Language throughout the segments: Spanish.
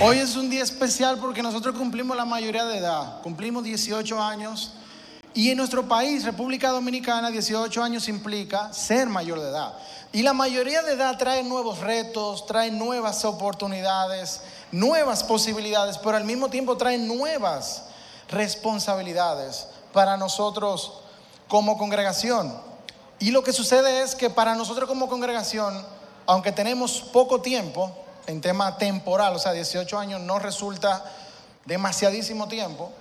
Hoy es un día especial porque nosotros cumplimos la mayoría de edad, cumplimos 18 años y en nuestro país, República Dominicana, 18 años implica ser mayor de edad. Y la mayoría de edad trae nuevos retos, trae nuevas oportunidades, nuevas posibilidades, pero al mismo tiempo trae nuevas responsabilidades para nosotros como congregación. Y lo que sucede es que para nosotros como congregación, aunque tenemos poco tiempo, en tema temporal, o sea, 18 años no resulta demasiadísimo tiempo,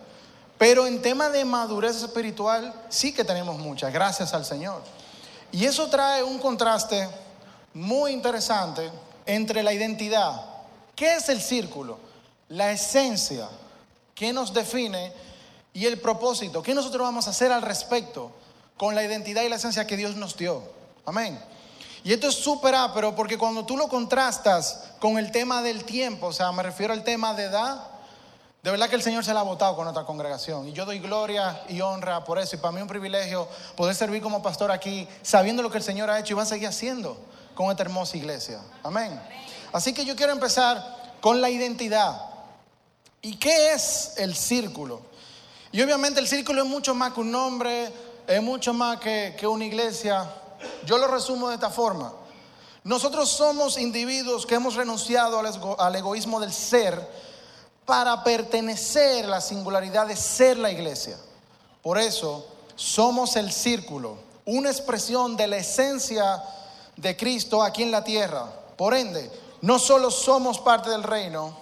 pero en tema de madurez espiritual sí que tenemos mucha, gracias al Señor. Y eso trae un contraste muy interesante entre la identidad, ¿qué es el círculo? La esencia, ¿qué nos define? Y el propósito, ¿qué nosotros vamos a hacer al respecto con la identidad y la esencia que Dios nos dio? Amén. Y esto es súper ápero porque cuando tú lo contrastas con el tema del tiempo, o sea, me refiero al tema de edad, de verdad que el Señor se la ha votado con nuestra congregación. Y yo doy gloria y honra por eso. Y para mí es un privilegio poder servir como pastor aquí, sabiendo lo que el Señor ha hecho y va a seguir haciendo con esta hermosa iglesia. Amén. Así que yo quiero empezar con la identidad. ¿Y qué es el círculo? Y obviamente el círculo es mucho más que un nombre, es mucho más que, que una iglesia. Yo lo resumo de esta forma. Nosotros somos individuos que hemos renunciado al egoísmo del ser para pertenecer a la singularidad de ser la iglesia. Por eso somos el círculo, una expresión de la esencia de Cristo aquí en la tierra. Por ende, no solo somos parte del reino,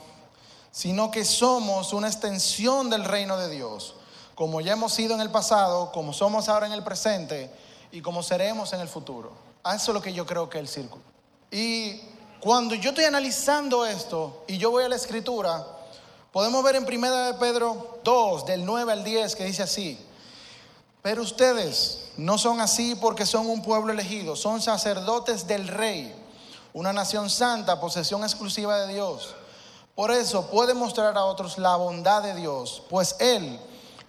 sino que somos una extensión del reino de Dios, como ya hemos sido en el pasado, como somos ahora en el presente y como seremos en el futuro. Eso es lo que yo creo que es el círculo. Y cuando yo estoy analizando esto y yo voy a la escritura, podemos ver en 1 de Pedro 2, del 9 al 10, que dice así, pero ustedes no son así porque son un pueblo elegido, son sacerdotes del rey, una nación santa, posesión exclusiva de Dios. Por eso puede mostrar a otros la bondad de Dios, pues Él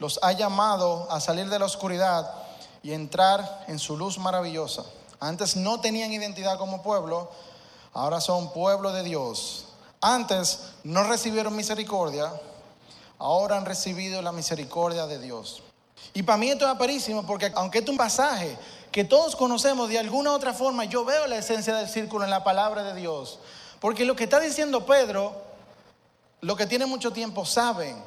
los ha llamado a salir de la oscuridad y entrar en su luz maravillosa. Antes no tenían identidad como pueblo, ahora son pueblo de Dios. Antes no recibieron misericordia, ahora han recibido la misericordia de Dios. Y para mí esto es aparísimo porque aunque es un pasaje que todos conocemos de alguna u otra forma, yo veo la esencia del círculo en la palabra de Dios. Porque lo que está diciendo Pedro, lo que tiene mucho tiempo saben,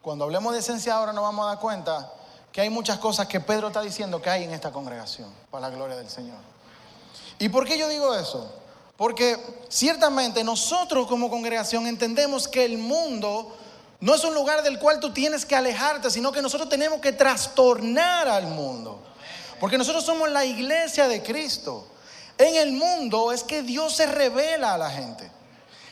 cuando hablemos de esencia ahora nos vamos a dar cuenta que hay muchas cosas que Pedro está diciendo que hay en esta congregación, para la gloria del Señor. ¿Y por qué yo digo eso? Porque ciertamente nosotros como congregación entendemos que el mundo no es un lugar del cual tú tienes que alejarte, sino que nosotros tenemos que trastornar al mundo. Porque nosotros somos la iglesia de Cristo. En el mundo es que Dios se revela a la gente.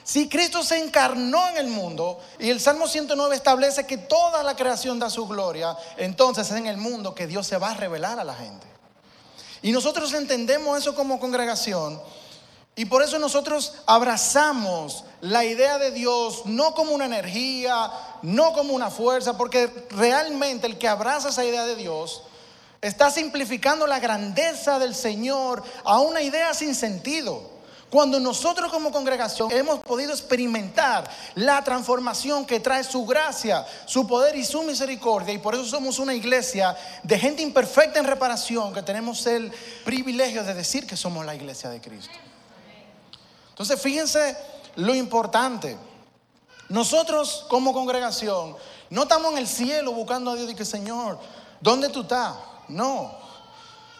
Si Cristo se encarnó en el mundo y el Salmo 109 establece que toda la creación da su gloria, entonces es en el mundo que Dios se va a revelar a la gente. Y nosotros entendemos eso como congregación y por eso nosotros abrazamos la idea de Dios no como una energía, no como una fuerza, porque realmente el que abraza esa idea de Dios está simplificando la grandeza del Señor a una idea sin sentido. Cuando nosotros como congregación hemos podido experimentar la transformación que trae su gracia, su poder y su misericordia, y por eso somos una iglesia de gente imperfecta en reparación, que tenemos el privilegio de decir que somos la iglesia de Cristo. Entonces fíjense lo importante. Nosotros como congregación no estamos en el cielo buscando a Dios y que Señor, ¿dónde tú estás? No.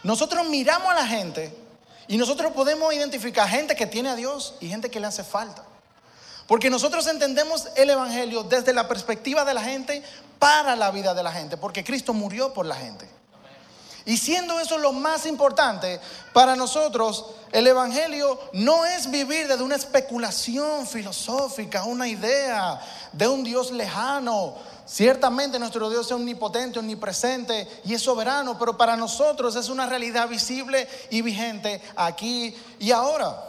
Nosotros miramos a la gente y nosotros podemos identificar gente que tiene a Dios y gente que le hace falta. Porque nosotros entendemos el Evangelio desde la perspectiva de la gente para la vida de la gente, porque Cristo murió por la gente. Y siendo eso lo más importante, para nosotros el Evangelio no es vivir desde una especulación filosófica, una idea de un Dios lejano, Ciertamente nuestro Dios es omnipotente, omnipresente y es soberano, pero para nosotros es una realidad visible y vigente aquí y ahora.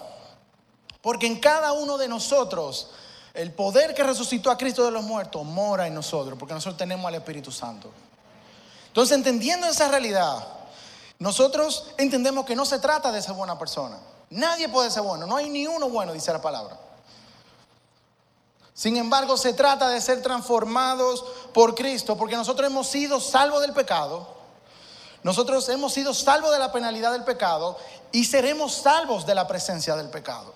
Porque en cada uno de nosotros el poder que resucitó a Cristo de los muertos mora en nosotros, porque nosotros tenemos al Espíritu Santo. Entonces, entendiendo esa realidad, nosotros entendemos que no se trata de ser buena persona. Nadie puede ser bueno, no hay ni uno bueno, dice la palabra. Sin embargo, se trata de ser transformados por Cristo, porque nosotros hemos sido salvos del pecado, nosotros hemos sido salvos de la penalidad del pecado y seremos salvos de la presencia del pecado.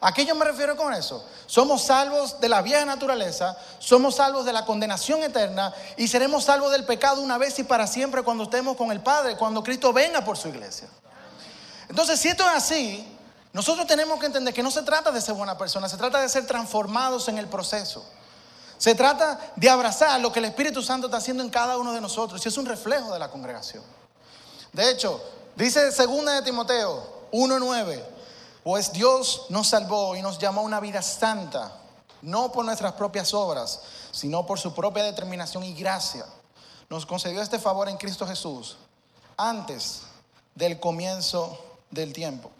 ¿A qué yo me refiero con eso? Somos salvos de la vieja naturaleza, somos salvos de la condenación eterna y seremos salvos del pecado una vez y para siempre cuando estemos con el Padre, cuando Cristo venga por su iglesia. Entonces, si esto es así, nosotros tenemos que entender que no se trata de ser buena persona, se trata de ser transformados en el proceso. Se trata de abrazar lo que el Espíritu Santo está haciendo en cada uno de nosotros y es un reflejo de la congregación. De hecho, dice 2 de Timoteo 1:9, pues Dios nos salvó y nos llamó a una vida santa, no por nuestras propias obras, sino por su propia determinación y gracia. Nos concedió este favor en Cristo Jesús antes del comienzo del tiempo.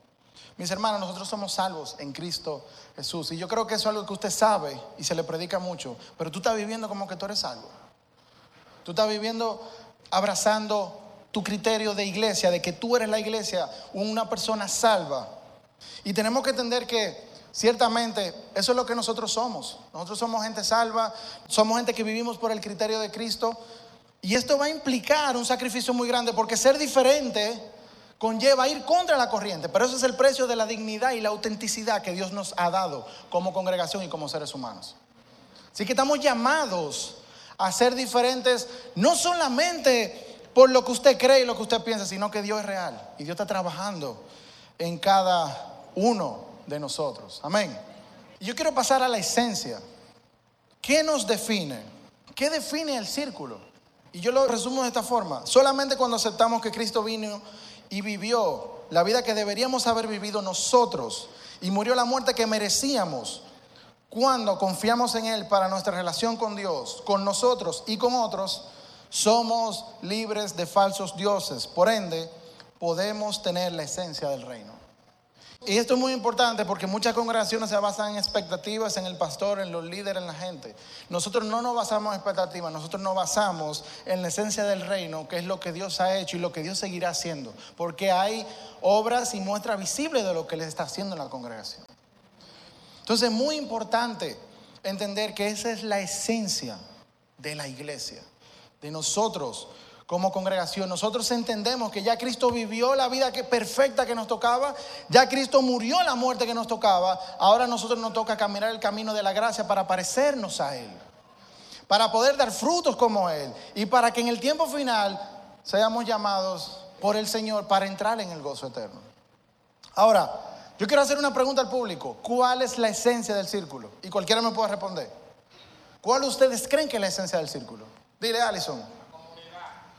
Mis hermanos, nosotros somos salvos en Cristo Jesús. Y yo creo que eso es algo que usted sabe y se le predica mucho. Pero tú estás viviendo como que tú eres salvo. Tú estás viviendo abrazando tu criterio de iglesia, de que tú eres la iglesia, una persona salva. Y tenemos que entender que ciertamente eso es lo que nosotros somos. Nosotros somos gente salva, somos gente que vivimos por el criterio de Cristo. Y esto va a implicar un sacrificio muy grande porque ser diferente conlleva ir contra la corriente, pero ese es el precio de la dignidad y la autenticidad que Dios nos ha dado como congregación y como seres humanos. Así que estamos llamados a ser diferentes, no solamente por lo que usted cree y lo que usted piensa, sino que Dios es real y Dios está trabajando en cada uno de nosotros. Amén. Yo quiero pasar a la esencia. ¿Qué nos define? ¿Qué define el círculo? Y yo lo resumo de esta forma. Solamente cuando aceptamos que Cristo vino y vivió la vida que deberíamos haber vivido nosotros y murió la muerte que merecíamos cuando confiamos en Él para nuestra relación con Dios, con nosotros y con otros, somos libres de falsos dioses. Por ende, podemos tener la esencia del reino. Y esto es muy importante porque muchas congregaciones se basan en expectativas, en el pastor, en los líderes, en la gente. Nosotros no nos basamos en expectativas, nosotros nos basamos en la esencia del reino, que es lo que Dios ha hecho y lo que Dios seguirá haciendo. Porque hay obras y muestras visibles de lo que Él está haciendo en la congregación. Entonces es muy importante entender que esa es la esencia de la iglesia, de nosotros como congregación. Nosotros entendemos que ya Cristo vivió la vida que, perfecta que nos tocaba, ya Cristo murió la muerte que nos tocaba, ahora nosotros nos toca caminar el camino de la gracia para parecernos a Él, para poder dar frutos como Él y para que en el tiempo final seamos llamados por el Señor para entrar en el gozo eterno. Ahora, yo quiero hacer una pregunta al público. ¿Cuál es la esencia del círculo? Y cualquiera me puede responder. ¿Cuál ustedes creen que es la esencia del círculo? Dile, Alison.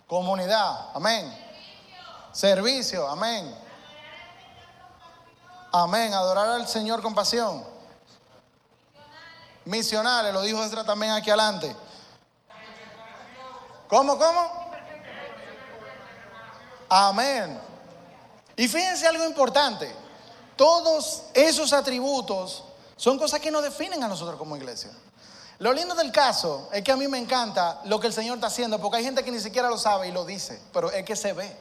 Comunidad, amén. Servicio, amén. Amén. Adorar al Señor con pasión. Misionales, lo dijo Ezra también aquí adelante. ¿Cómo, cómo? Amén. Y fíjense algo importante. Todos esos atributos son cosas que nos definen a nosotros como iglesia. Lo lindo del caso es que a mí me encanta lo que el Señor está haciendo, porque hay gente que ni siquiera lo sabe y lo dice, pero es que se ve.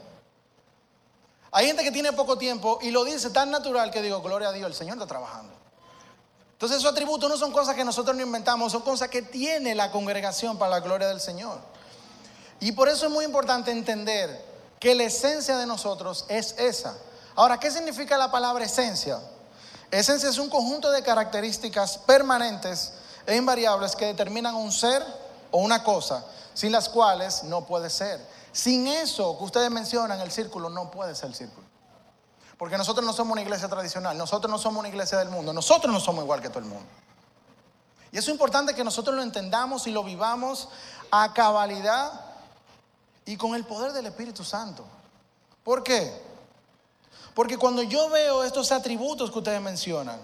Hay gente que tiene poco tiempo y lo dice tan natural que digo, gloria a Dios, el Señor está trabajando. Entonces esos atributos no son cosas que nosotros no inventamos, son cosas que tiene la congregación para la gloria del Señor. Y por eso es muy importante entender que la esencia de nosotros es esa. Ahora, ¿qué significa la palabra esencia? Esencia es un conjunto de características permanentes e invariables que determinan un ser o una cosa, sin las cuales no puede ser. Sin eso que ustedes mencionan, el círculo no puede ser el círculo. Porque nosotros no somos una iglesia tradicional, nosotros no somos una iglesia del mundo, nosotros no somos igual que todo el mundo. Y es importante que nosotros lo entendamos y lo vivamos a cabalidad y con el poder del Espíritu Santo. ¿Por qué? Porque cuando yo veo estos atributos que ustedes mencionan,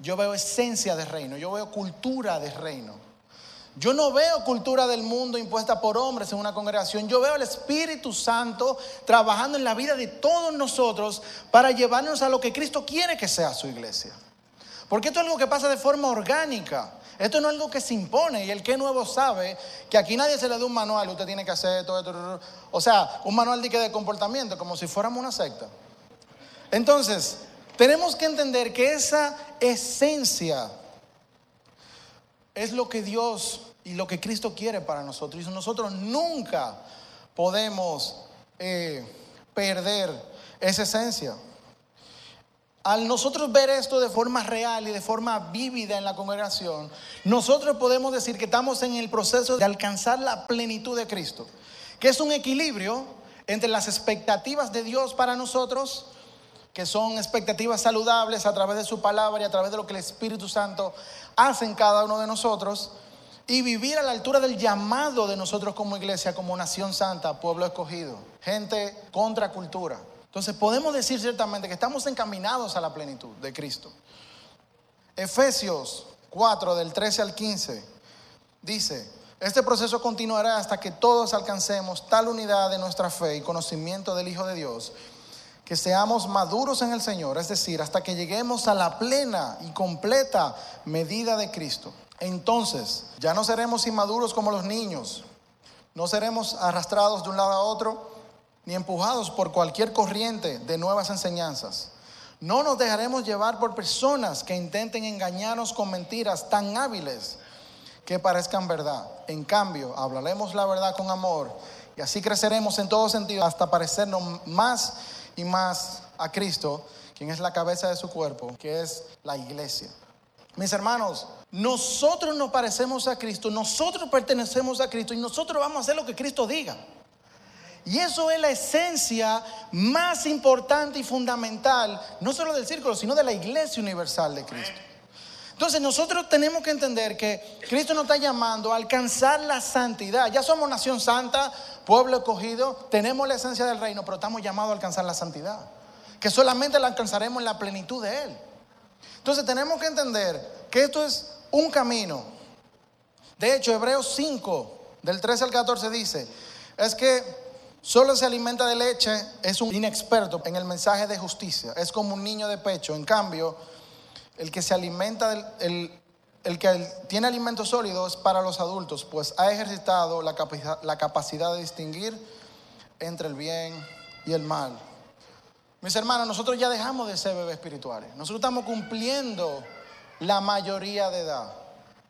yo veo esencia de reino, yo veo cultura de reino. Yo no veo cultura del mundo impuesta por hombres en una congregación. Yo veo al Espíritu Santo trabajando en la vida de todos nosotros para llevarnos a lo que Cristo quiere que sea su iglesia. Porque esto es algo que pasa de forma orgánica. Esto no es algo que se impone. Y el que nuevo sabe que aquí nadie se le da un manual. Usted tiene que hacer todo esto. O sea, un manual de, comportamiento, como si fuéramos una secta. Entonces, tenemos que entender que esa esencia es lo que Dios y lo que Cristo quiere para nosotros. Y nosotros nunca podemos eh, perder esa esencia. Al nosotros ver esto de forma real y de forma vívida en la congregación, nosotros podemos decir que estamos en el proceso de alcanzar la plenitud de Cristo, que es un equilibrio entre las expectativas de Dios para nosotros, que son expectativas saludables a través de su palabra y a través de lo que el Espíritu Santo hace en cada uno de nosotros, y vivir a la altura del llamado de nosotros como iglesia, como nación santa, pueblo escogido, gente contra cultura. Entonces podemos decir ciertamente que estamos encaminados a la plenitud de Cristo. Efesios 4 del 13 al 15 dice, este proceso continuará hasta que todos alcancemos tal unidad de nuestra fe y conocimiento del Hijo de Dios, que seamos maduros en el Señor, es decir, hasta que lleguemos a la plena y completa medida de Cristo. Entonces, ya no seremos inmaduros como los niños, no seremos arrastrados de un lado a otro ni empujados por cualquier corriente de nuevas enseñanzas. No nos dejaremos llevar por personas que intenten engañarnos con mentiras tan hábiles que parezcan verdad. En cambio, hablaremos la verdad con amor y así creceremos en todo sentido hasta parecernos más más a Cristo, quien es la cabeza de su cuerpo, que es la iglesia. Mis hermanos, nosotros nos parecemos a Cristo, nosotros pertenecemos a Cristo y nosotros vamos a hacer lo que Cristo diga. Y eso es la esencia más importante y fundamental, no solo del círculo, sino de la iglesia universal de Cristo. Entonces nosotros tenemos que entender que Cristo nos está llamando a alcanzar la santidad. Ya somos nación santa, pueblo escogido, tenemos la esencia del reino, pero estamos llamados a alcanzar la santidad. Que solamente la alcanzaremos en la plenitud de Él. Entonces tenemos que entender que esto es un camino. De hecho, Hebreos 5, del 13 al 14 dice, es que Solo se alimenta de leche, es un inexperto en el mensaje de justicia, es como un niño de pecho. En cambio, el que se alimenta, del, el, que tiene alimento sólido es para los adultos, pues ha ejercitado la, la capacidad de distinguir entre el bien y el mal. Mis hermanos, nosotros ya dejamos de ser bebés espirituales. Nosotros estamos cumpliendo la mayoría de edad.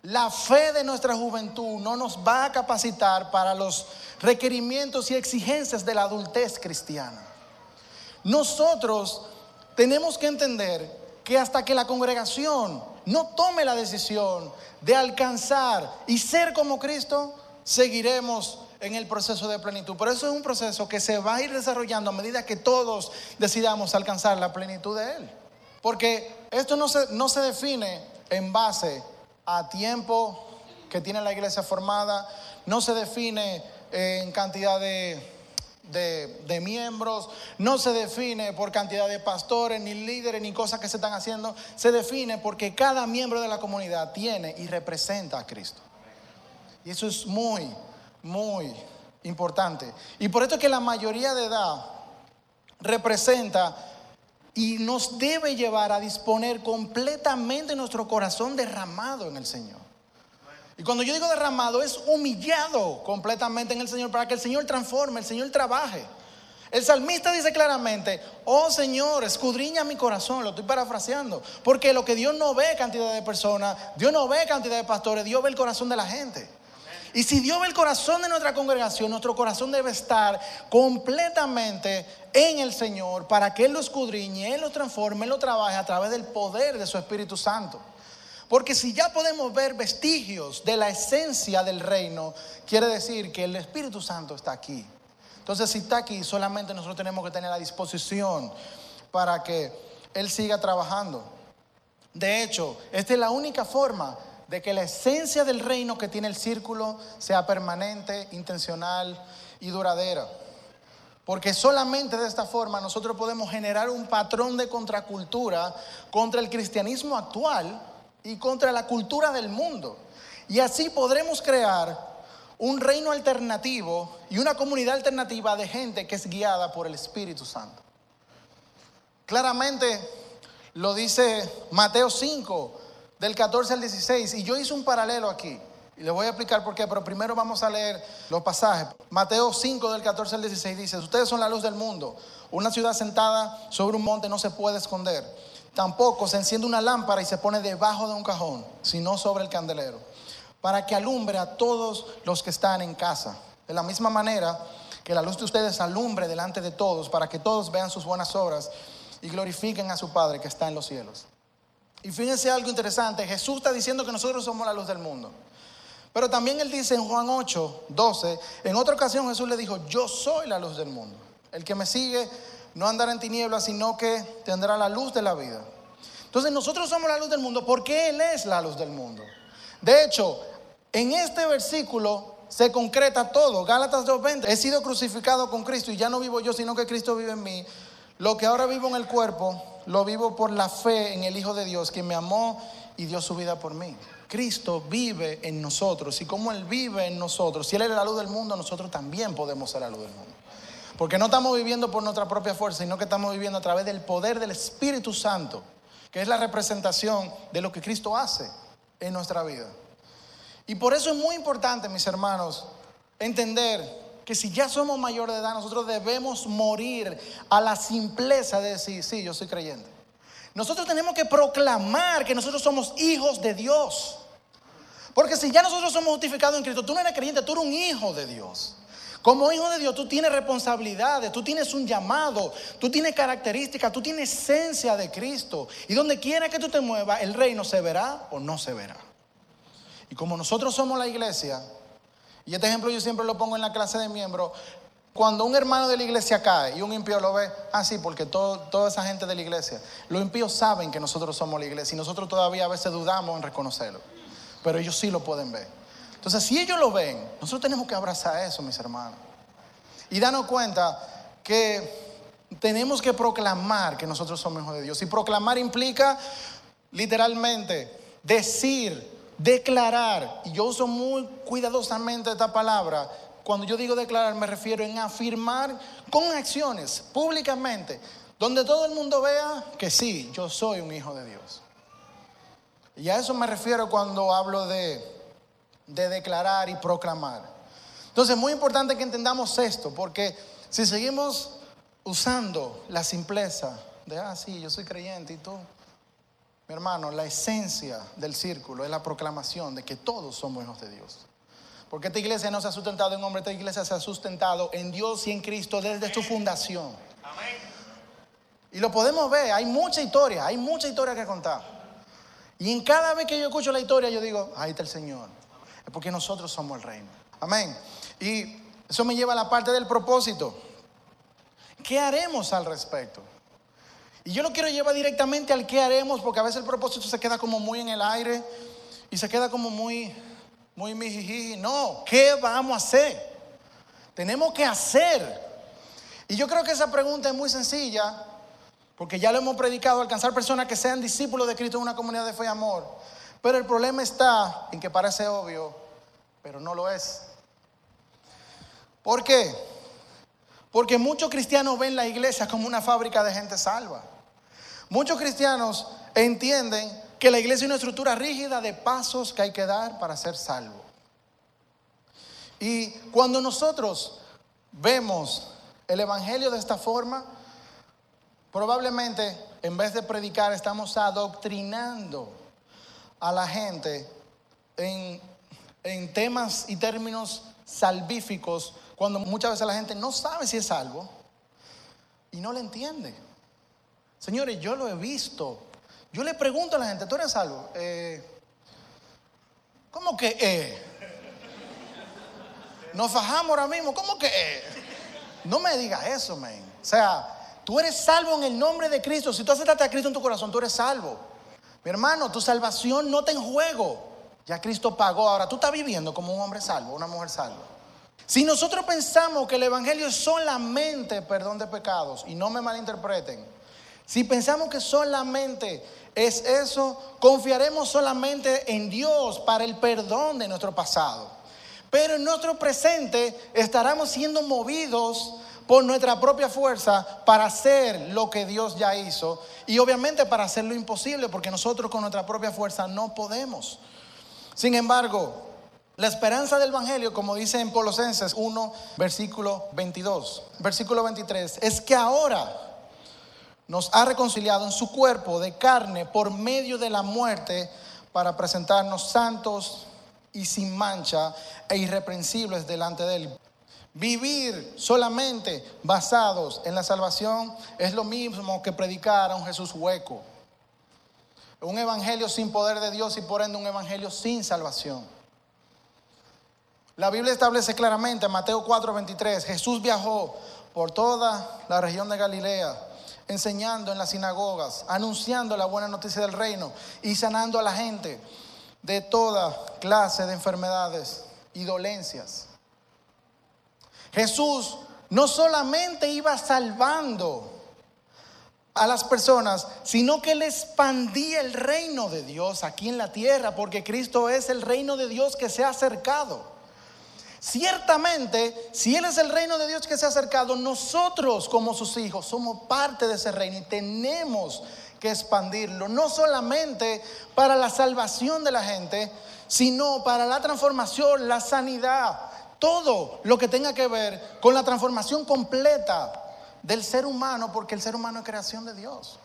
La fe de nuestra juventud no nos va a capacitar para los requerimientos y exigencias de la adultez cristiana. Nosotros tenemos que entender que hasta que la congregación no tome la decisión de alcanzar y ser como Cristo, seguiremos en el proceso de plenitud. Por eso es un proceso que se va a ir desarrollando a medida que todos decidamos alcanzar la plenitud de Él. Porque esto no se, no se define en base a tiempo que tiene la iglesia formada, no se define en cantidad de, de, miembros, no se define por cantidad de pastores, ni líderes, ni cosas que se están haciendo, se define porque cada miembro de la comunidad tiene y representa a Cristo. Y eso es muy, muy importante. Y por esto es que la mayoría de edad representa y nos debe llevar a disponer completamente nuestro corazón derramado en el Señor. Y cuando yo digo derramado es humillado completamente en el Señor para que el Señor transforme, el Señor trabaje. El salmista dice claramente, oh Señor, escudriña mi corazón, lo estoy parafraseando, porque lo que Dios no ve cantidad de personas, Dios no ve cantidad de pastores, Dios ve el corazón de la gente. Y si Dios ve el corazón de nuestra congregación, nuestro corazón debe estar completamente en el Señor para que Él lo escudriñe, Él lo transforme, Él lo trabaje a través del poder de su Espíritu Santo. Porque si ya podemos ver vestigios de la esencia del reino, quiere decir que el Espíritu Santo está aquí. Entonces, si está aquí, solamente nosotros tenemos que tener la disposición para que Él siga trabajando. De hecho, esta es la única forma de que la esencia del reino que tiene el círculo sea permanente, intencional y duradera. Porque solamente de esta forma nosotros podemos generar un patrón de contracultura contra el cristianismo actual y contra la cultura del mundo. Y así podremos crear un reino alternativo y una comunidad alternativa de gente que es guiada por el Espíritu Santo. Claramente lo dice Mateo 5, del 14 al 16. Y yo hice un paralelo aquí. Y le voy a explicar por qué, pero primero vamos a leer los pasajes. Mateo 5 del 14 al 16 dice, ustedes son la luz del mundo. Una ciudad sentada sobre un monte no se puede esconder. Tampoco se enciende una lámpara y se pone debajo de un cajón, sino sobre el candelero. para que alumbre a todos los que están en casa. De la misma manera que la luz de ustedes alumbre delante de todos, para que todos vean sus buenas obras y glorifiquen a su Padre que está en los cielos. Y fíjense algo interesante, Jesús está diciendo que nosotros somos la luz del mundo. Pero también él dice en Juan 8, 12, en otra ocasión Jesús le dijo, yo soy la luz del mundo. El que me sigue no andará en tinieblas, sino que tendrá la luz de la vida. Entonces nosotros somos la luz del mundo porque Él es la luz del mundo. De hecho, en este versículo se concreta todo. Gálatas 2.20, he sido crucificado con Cristo y ya no vivo yo, sino que Cristo vive en mí. Lo que ahora vivo en el cuerpo, lo vivo por la fe en el Hijo de Dios, quien me amó y dio su vida por mí. Cristo vive en nosotros y como Él vive en nosotros, si Él es la luz del mundo, nosotros también podemos ser la luz del mundo. Porque no estamos viviendo por nuestra propia fuerza, sino que estamos viviendo a través del poder del Espíritu Santo que es la representación de lo que Cristo hace en nuestra vida. Y por eso es muy importante, mis hermanos, entender que si ya somos mayor de edad, nosotros debemos morir a la simpleza de decir, sí, yo soy creyente. Nosotros tenemos que proclamar que nosotros somos hijos de Dios. Porque si ya nosotros somos justificados en Cristo, tú no eres creyente, tú eres un hijo de Dios. Como hijo de Dios, tú tienes responsabilidades, tú tienes un llamado, tú tienes características, tú tienes esencia de Cristo. Y donde quiera que tú te muevas, el reino se verá o no se verá. Y como nosotros somos la iglesia, y este ejemplo yo siempre lo pongo en la clase de miembros, cuando un hermano de la iglesia cae y un impío lo ve, ah, sí, porque toda esa gente de la iglesia, los impíos saben que nosotros somos la iglesia y nosotros todavía a veces dudamos en reconocerlo, pero ellos sí lo pueden ver. Entonces, si ellos lo ven, nosotros tenemos que abrazar eso, mis hermanos. Y darnos cuenta que tenemos que proclamar que nosotros somos hijos de Dios. Y proclamar implica literalmente decir, declarar. Y yo uso muy cuidadosamente esta palabra. Cuando yo digo declarar me refiero en afirmar con acciones públicamente, donde todo el mundo vea que sí, yo soy un hijo de Dios. Y a eso me refiero cuando hablo de de declarar y proclamar. Entonces, es muy importante que entendamos esto, porque si seguimos usando la simpleza de, ah, sí, yo soy creyente y tú, mi hermano, la esencia del círculo es la proclamación de que todos somos hijos de Dios. Porque esta iglesia no se ha sustentado en hombre, esta iglesia se ha sustentado en Dios y en Cristo desde su fundación. Y lo podemos ver, hay mucha historia, hay mucha historia que contar. Y en cada vez que yo escucho la historia, yo digo, ahí está el Señor porque nosotros somos el reino. Amén. Y eso me lleva a la parte del propósito. ¿Qué haremos al respecto? Y yo lo quiero llevar directamente al qué haremos, porque a veces el propósito se queda como muy en el aire y se queda como muy, muy mijiji. No, ¿qué vamos a hacer? Tenemos que hacer. Y yo creo que esa pregunta es muy sencilla, porque ya lo hemos predicado, alcanzar personas que sean discípulos de Cristo en una comunidad de fe y amor. Pero el problema está en que parece obvio, pero no lo es. ¿Por qué? Porque muchos cristianos ven la iglesia como una fábrica de gente salva. Muchos cristianos entienden que la iglesia es una estructura rígida de pasos que hay que dar para ser salvo. Y cuando nosotros vemos el Evangelio de esta forma, probablemente en vez de predicar estamos adoctrinando a la gente en, temas y términos salvíficos cuando muchas veces la gente no sabe si es salvo y no le entiende. Señores, yo lo he visto. Yo le pregunto a la gente, ¿tú eres salvo? Eh, ¿Cómo que eh? Nos fajamos ahora mismo, ¿cómo que eh? No me digas eso, men. O sea, tú eres salvo en el nombre de Cristo. Si tú aceptaste a Cristo en tu corazón, tú eres salvo. Mi hermano, tu salvación no está en juego. Ya Cristo pagó. Ahora tú estás viviendo como un hombre salvo, una mujer salva. Si nosotros pensamos que el Evangelio es solamente perdón de pecados, y no me malinterpreten, si pensamos que solamente es eso, confiaremos solamente en Dios para el perdón de nuestro pasado. Pero en nuestro presente estaremos siendo movidos por nuestra propia fuerza para hacer lo que Dios ya hizo y obviamente para hacer lo imposible porque nosotros con nuestra propia fuerza no podemos. Sin embargo, la esperanza del Evangelio, como dice en Colosenses 1, versículo 22, versículo 23, es que ahora nos ha reconciliado en su cuerpo de carne por medio de la muerte para presentarnos santos y sin mancha e irreprensibles delante de Él. Vivir solamente basados en la salvación es lo mismo que predicar a un Jesús hueco. Un evangelio sin poder de Dios y por ende un evangelio sin salvación. La Biblia establece claramente en Mateo 4:23, Jesús viajó por toda la región de Galilea, enseñando en las sinagogas, anunciando la buena noticia del reino y sanando a la gente de toda clase de enfermedades y dolencias. Jesús no solamente iba salvando a las personas, sino que le expandía el reino de Dios aquí en la tierra, porque Cristo es el reino de Dios que se ha acercado. Ciertamente, si Él es el reino de Dios que se ha acercado, nosotros como sus hijos somos parte de ese reino y tenemos que expandirlo, no solamente para la salvación de la gente, sino para la transformación, la sanidad, todo lo que tenga que ver con la transformación completa del ser humano, porque el ser humano es creación de Dios.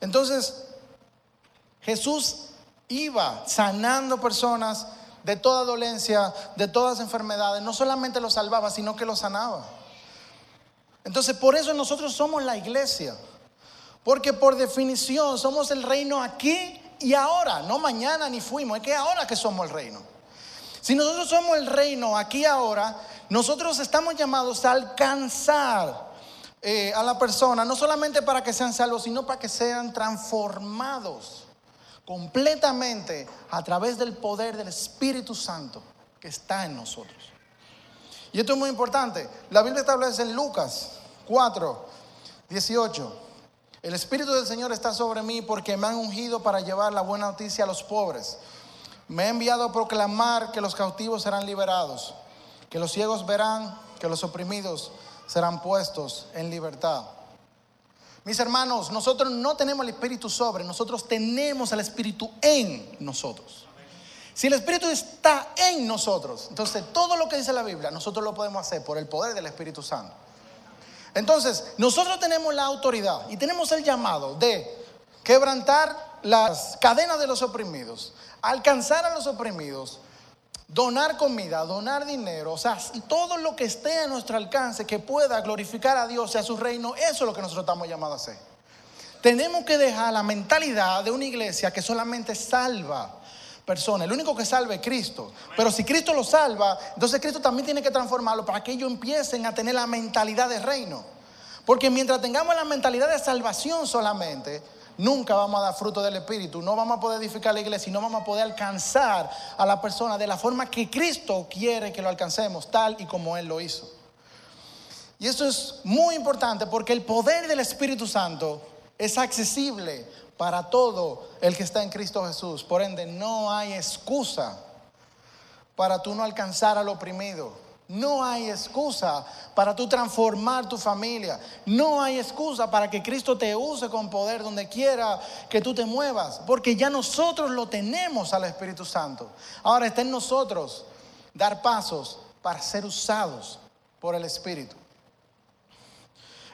Entonces, Jesús iba sanando personas de toda dolencia, de todas enfermedades. No solamente los salvaba, sino que los sanaba. Entonces, por eso nosotros somos la iglesia. Porque por definición somos el reino aquí y ahora, no mañana ni fuimos, es que ahora que somos el reino. Si nosotros somos el reino aquí ahora, nosotros estamos llamados a alcanzar eh, a la persona, no solamente para que sean salvos, sino para que sean transformados completamente a través del poder del Espíritu Santo que está en nosotros. Y esto es muy importante. La Biblia establece en Lucas 4, 18. El Espíritu del Señor está sobre mí porque me han ungido para llevar la buena noticia a los pobres. Me ha enviado a proclamar que los cautivos serán liberados, que los ciegos verán, que los oprimidos serán puestos en libertad. Mis hermanos, nosotros no tenemos el Espíritu sobre, nosotros tenemos el Espíritu en nosotros. Si el Espíritu está en nosotros, entonces todo lo que dice la Biblia, nosotros lo podemos hacer por el poder del Espíritu Santo. Entonces, nosotros tenemos la autoridad y tenemos el llamado de quebrantar las cadenas de los oprimidos, alcanzar a los oprimidos, donar comida, donar dinero, o sea, todo lo que esté a nuestro alcance que pueda glorificar a Dios y a su reino, eso es lo que nosotros estamos llamados a hacer. Tenemos que dejar la mentalidad de una iglesia que solamente salva personas. El único que salva es Cristo. Pero si Cristo lo salva, entonces Cristo también tiene que transformarlo para que ellos empiecen a tener la mentalidad de reino. Porque mientras tengamos la mentalidad de salvación solamente, nunca vamos a dar fruto del Espíritu, no vamos a poder edificar la iglesia y no vamos a poder alcanzar a la persona de la forma que Cristo quiere que lo alcancemos, tal y como Él lo hizo. Y eso es muy importante porque el poder del Espíritu Santo es accesible para todo el que está en Cristo Jesús. Por ende, no hay excusa para tú no alcanzar al oprimido. No hay excusa para tú transformar tu familia. No hay excusa para que Cristo te use con poder donde quiera que tú te muevas. Porque ya nosotros lo tenemos al Espíritu Santo. Ahora está en nosotros dar pasos para ser usados por el Espíritu.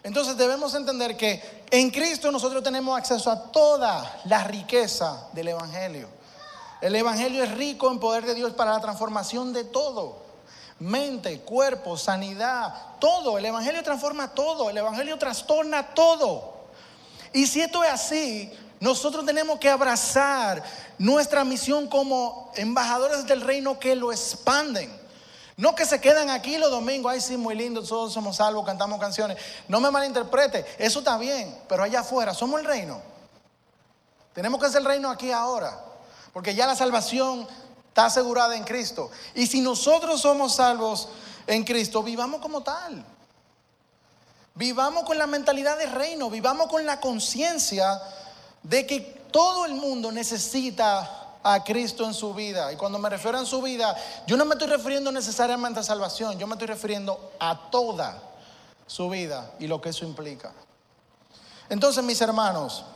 Entonces debemos entender que en Cristo nosotros tenemos acceso a toda la riqueza del Evangelio. El Evangelio es rico en poder de Dios para la transformación de todo. Mente, cuerpo, sanidad, todo. El Evangelio transforma todo. El Evangelio trastorna todo. Y si esto es así, nosotros tenemos que abrazar nuestra misión como embajadores del reino que lo expanden. No que se quedan aquí los domingos, ay sí, muy lindo, todos somos salvos, cantamos canciones. No me malinterprete, eso está bien, pero allá afuera somos el reino. Tenemos que ser el reino aquí ahora, porque ya la salvación está asegurada en Cristo. Y si nosotros somos salvos en Cristo, vivamos como tal. Vivamos con la mentalidad de reino, vivamos con la conciencia de que todo el mundo necesita a Cristo en su vida. Y cuando me refiero en su vida, yo no me estoy refiriendo necesariamente a salvación, yo me estoy refiriendo a toda su vida y lo que eso implica. Entonces, mis hermanos,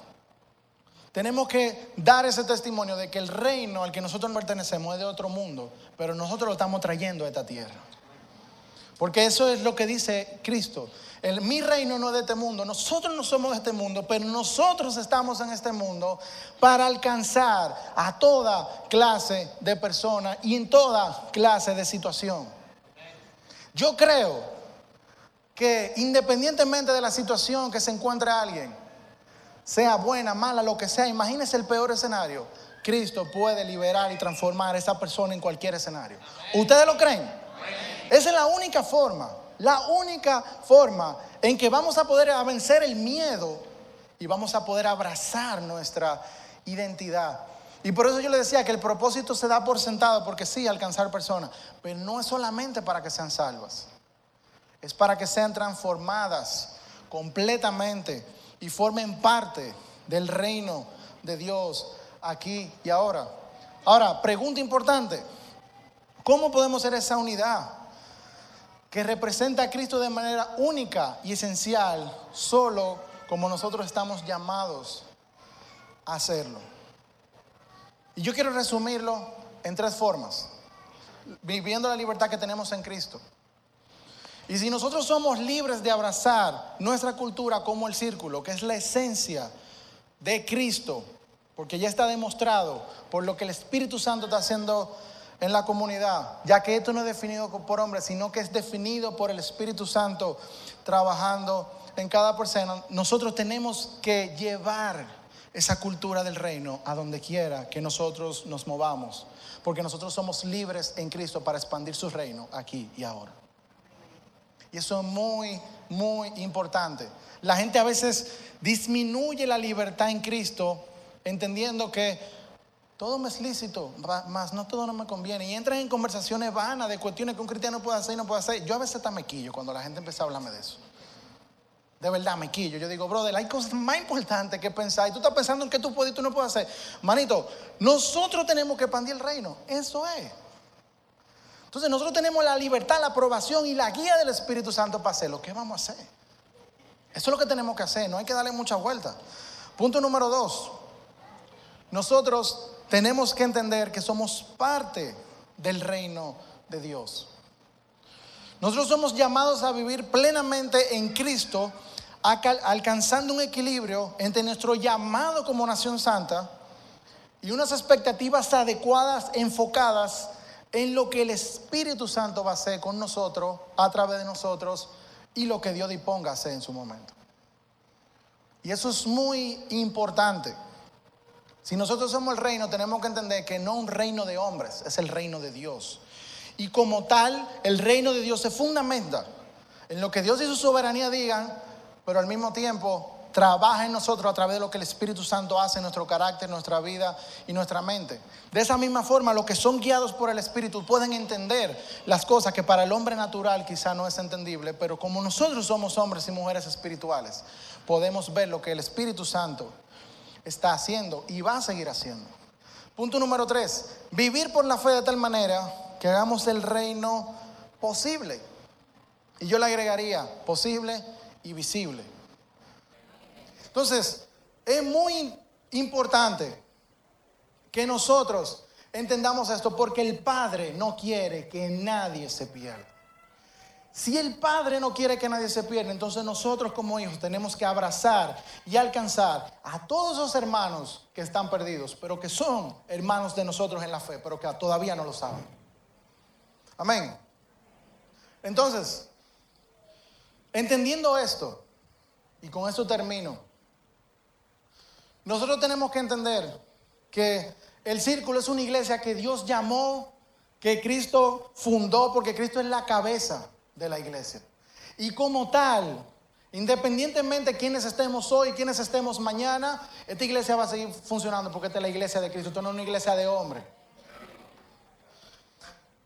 tenemos que dar ese testimonio de que el reino al que nosotros pertenecemos es de otro mundo, pero nosotros lo estamos trayendo a esta tierra. Porque eso es lo que dice Cristo. el, mi reino no es de este mundo, nosotros no somos de este mundo, pero nosotros estamos en este mundo para alcanzar a toda clase de personas y en toda clase de situación. Yo creo que independientemente de la situación que se encuentre alguien, sea buena, mala, lo que sea, imagínese el peor escenario, Cristo puede liberar y transformar a esa persona en cualquier escenario. ¿Ustedes lo creen? Esa es la única forma, la única forma en que vamos a poder vencer el miedo y vamos a poder abrazar nuestra identidad. Y por eso yo le decía que el propósito se da por sentado, porque sí, alcanzar personas, pero no es solamente para que sean salvas, es para que sean transformadas completamente y formen parte del reino de Dios aquí y ahora. Ahora, pregunta importante, ¿cómo podemos ser esa unidad que representa a Cristo de manera única y esencial, solo como nosotros estamos llamados a hacerlo? Y yo quiero resumirlo en tres formas, viviendo la libertad que tenemos en Cristo. Y si nosotros somos libres de abrazar nuestra cultura como el círculo, que es la esencia de Cristo, porque ya está demostrado por lo que el Espíritu Santo está haciendo en la comunidad, ya que esto no es definido por hombres, sino que es definido por el Espíritu Santo trabajando en cada persona, nosotros tenemos que llevar esa cultura del reino a donde quiera que nosotros nos movamos, porque nosotros somos libres en Cristo para expandir su reino aquí y ahora. Y eso es muy, muy importante. La gente a veces disminuye la libertad en Cristo entendiendo que todo me es lícito, más no todo no me conviene. Y entran en conversaciones vanas de cuestiones que un cristiano puede hacer y no puede hacer. Yo a veces hasta me quillo cuando la gente empieza a hablarme de eso. De verdad, me quillo. Yo digo, brother, hay cosas más importantes que pensar. Y tú estás pensando en qué tú puedes y tú no puedes hacer. Manito, nosotros tenemos que expandir el reino. Eso es. Entonces nosotros tenemos la libertad, la aprobación y la guía del Espíritu Santo para hacerlo. ¿Qué vamos a hacer? Eso es lo que tenemos que hacer. No hay que darle mucha vuelta. Punto número dos. Nosotros tenemos que entender que somos parte del reino de Dios. Nosotros somos llamados a vivir plenamente en Cristo, alcanzando un equilibrio entre nuestro llamado como nación santa y unas expectativas adecuadas, enfocadas en lo que el Espíritu Santo va a hacer con nosotros, a través de nosotros, y lo que Dios disponga a hacer en su momento. Y eso es muy importante. Si nosotros somos el reino, tenemos que entender que no un reino de hombres, es el reino de Dios. Y como tal, el reino de Dios se fundamenta en lo que Dios y su soberanía digan, pero al mismo tiempo trabaja en nosotros a través de lo que el Espíritu Santo hace en nuestro carácter, nuestra vida y nuestra mente. De esa misma forma, los que son guiados por el Espíritu pueden entender las cosas que para el hombre natural quizá no es entendible, pero como nosotros somos hombres y mujeres espirituales, podemos ver lo que el Espíritu Santo está haciendo y va a seguir haciendo. Punto número tres, vivir por la fe de tal manera que hagamos el reino posible. Y yo le agregaría posible y visible. Entonces, es muy importante que nosotros entendamos esto porque el Padre no quiere que nadie se pierda. Si el Padre no quiere que nadie se pierda, entonces nosotros como hijos tenemos que abrazar y alcanzar a todos esos hermanos que están perdidos, pero que son hermanos de nosotros en la fe, pero que todavía no lo saben. Amén. Entonces, entendiendo esto, y con esto termino, nosotros tenemos que entender que el círculo es una iglesia que Dios llamó, que Cristo fundó, porque Cristo es la cabeza de la iglesia. Y como tal, independientemente de quiénes estemos hoy, quiénes estemos mañana, esta iglesia va a seguir funcionando porque esta es la iglesia de Cristo, esto no es una iglesia de hombres.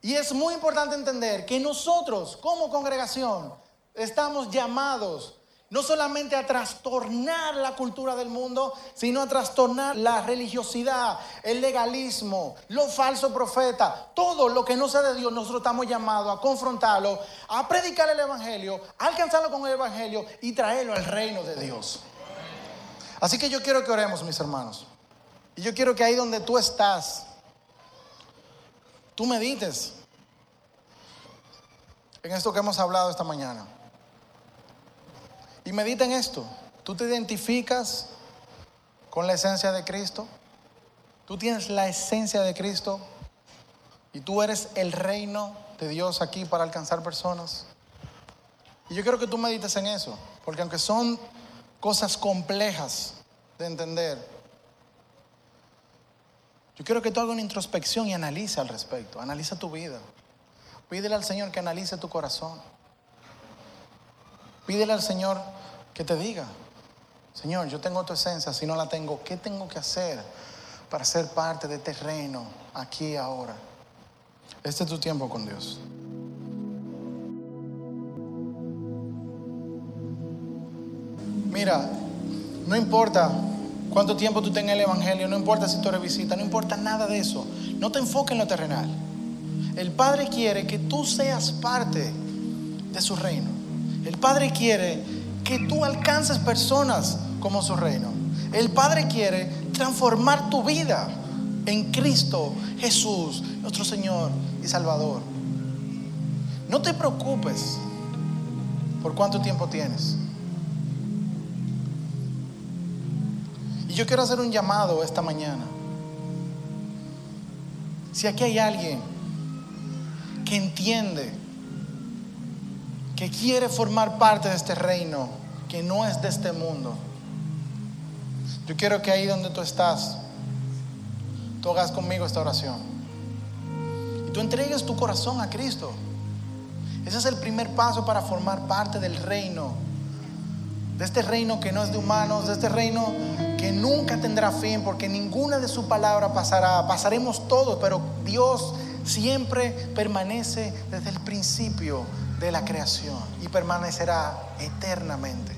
Y es muy importante entender que nosotros como congregación estamos llamados no solamente a trastornar la cultura del mundo, sino a trastornar la religiosidad, el legalismo, los falsos profetas, todo lo que no sea de Dios, nosotros estamos llamados a confrontarlo, a predicar el Evangelio, a alcanzarlo con el Evangelio y traerlo al reino de Dios. Así que yo quiero que oremos, mis hermanos. Y yo quiero que ahí donde tú estás, tú medites en esto que hemos hablado esta mañana. Y medita en esto. ¿Tú te identificas con la esencia de Cristo? ¿Tú tienes la esencia de Cristo? ¿Y tú eres el reino de Dios aquí para alcanzar personas? Y yo quiero que tú medites en eso, porque aunque son cosas complejas de entender, yo quiero que tú hagas una introspección y analice al respecto, analiza tu vida. Pídele al Señor que analice tu corazón. Pídele al Señor que te diga, Señor, yo tengo tu esencia, si no la tengo, ¿qué tengo que hacer para ser parte de este reino aquí ahora? Este es tu tiempo con Dios. Mira, no importa cuánto tiempo tú tengas el Evangelio, no importa si tú eres visita, no importa nada de eso. No te enfoques en lo terrenal. El Padre quiere que tú seas parte de su reino. El Padre quiere que tú alcances personas como su reino. El Padre quiere transformar tu vida en Cristo Jesús, nuestro Señor y Salvador. No te preocupes por cuánto tiempo tienes. Y yo quiero hacer un llamado esta mañana. Si aquí hay alguien que entiende, que quiere formar parte de este reino, que no es de este mundo, yo quiero que ahí donde tú estás, tú hagas conmigo esta oración. Y tú entregues tu corazón a Cristo. Ese es el primer paso para formar parte del reino. De este reino que no es de humanos, de este reino que nunca tendrá fin, porque ninguna de su palabra pasará. Pasaremos todos, pero Dios siempre permanece desde el principio de la creación y permanecerá eternamente.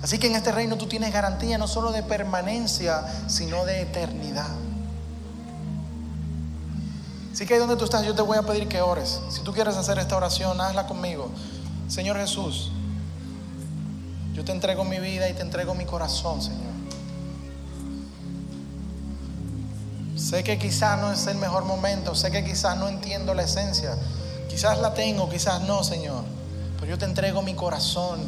Así que en este reino tú tienes garantía no solo de permanencia, sino de eternidad. Así que ahí donde tú estás, yo te voy a pedir que ores. Si tú quieres hacer esta oración, hazla conmigo. Señor Jesús, yo te entrego mi vida y te entrego mi corazón, Señor. Sé que quizás no es el mejor momento, sé que quizás no entiendo la esencia, quizás la tengo, quizás no, Señor, pero yo te entrego mi corazón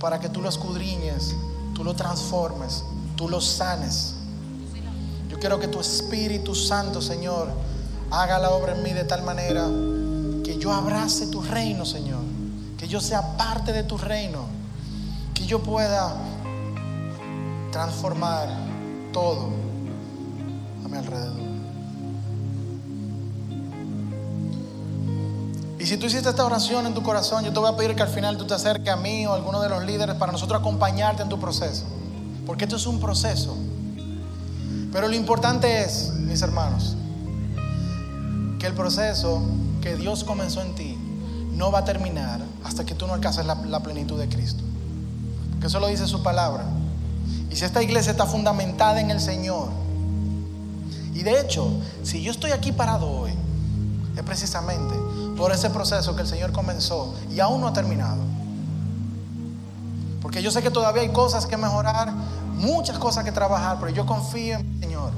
para que tú lo escudriñes, tú lo transformes, tú lo sanes. Yo quiero que tu Espíritu Santo, Señor, haga la obra en mí de tal manera que yo abrace tu reino, Señor, que yo sea parte de tu reino, que yo pueda transformar todo alrededor. Y si tú hiciste esta oración en tu corazón, yo te voy a pedir que al final tú te acerques a mí o a alguno de los líderes para nosotros acompañarte en tu proceso. Porque esto es un proceso. Pero lo importante es, mis hermanos, que el proceso que Dios comenzó en ti no va a terminar hasta que tú no alcances la, la plenitud de Cristo. Porque eso lo dice su palabra. Y si esta iglesia está fundamentada en el Señor, y de hecho, si yo estoy aquí parado hoy, es precisamente por ese proceso que el Señor comenzó y aún no ha terminado. Porque yo sé que todavía hay cosas que mejorar, muchas cosas que trabajar, pero yo confío en el Señor.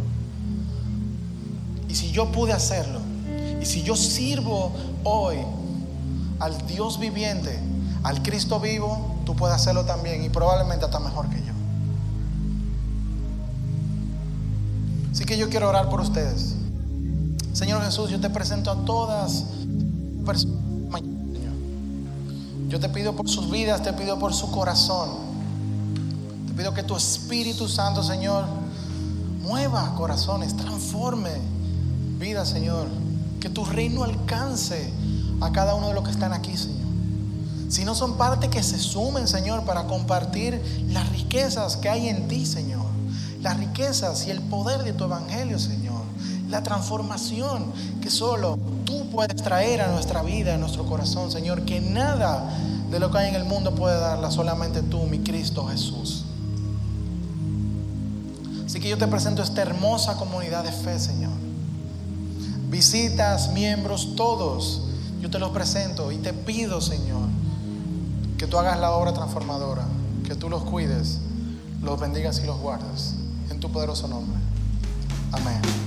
Y si yo pude hacerlo, y si yo sirvo hoy al Dios viviente, al Cristo vivo, tú puedes hacerlo también y probablemente hasta mejor que yo. Así que yo quiero orar por ustedes. Señor Jesús, yo te presento a todas personas. Yo te pido por sus vidas, te pido por su corazón. Te pido que tu Espíritu Santo, Señor, mueva corazones, transforme vida, Señor. Que tu reino alcance a cada uno de los que están aquí, Señor. Si no son parte que se sumen, Señor, para compartir las riquezas que hay en ti, Señor las riquezas y el poder de tu evangelio, Señor. La transformación que solo tú puedes traer a nuestra vida, a nuestro corazón, Señor. Que nada de lo que hay en el mundo puede darla, solamente tú, mi Cristo Jesús. Así que yo te presento esta hermosa comunidad de fe, Señor. Visitas, miembros, todos. Yo te los presento y te pido, Señor, que tú hagas la obra transformadora, que tú los cuides, los bendigas y los guardes tu poderoso nombre. Amén.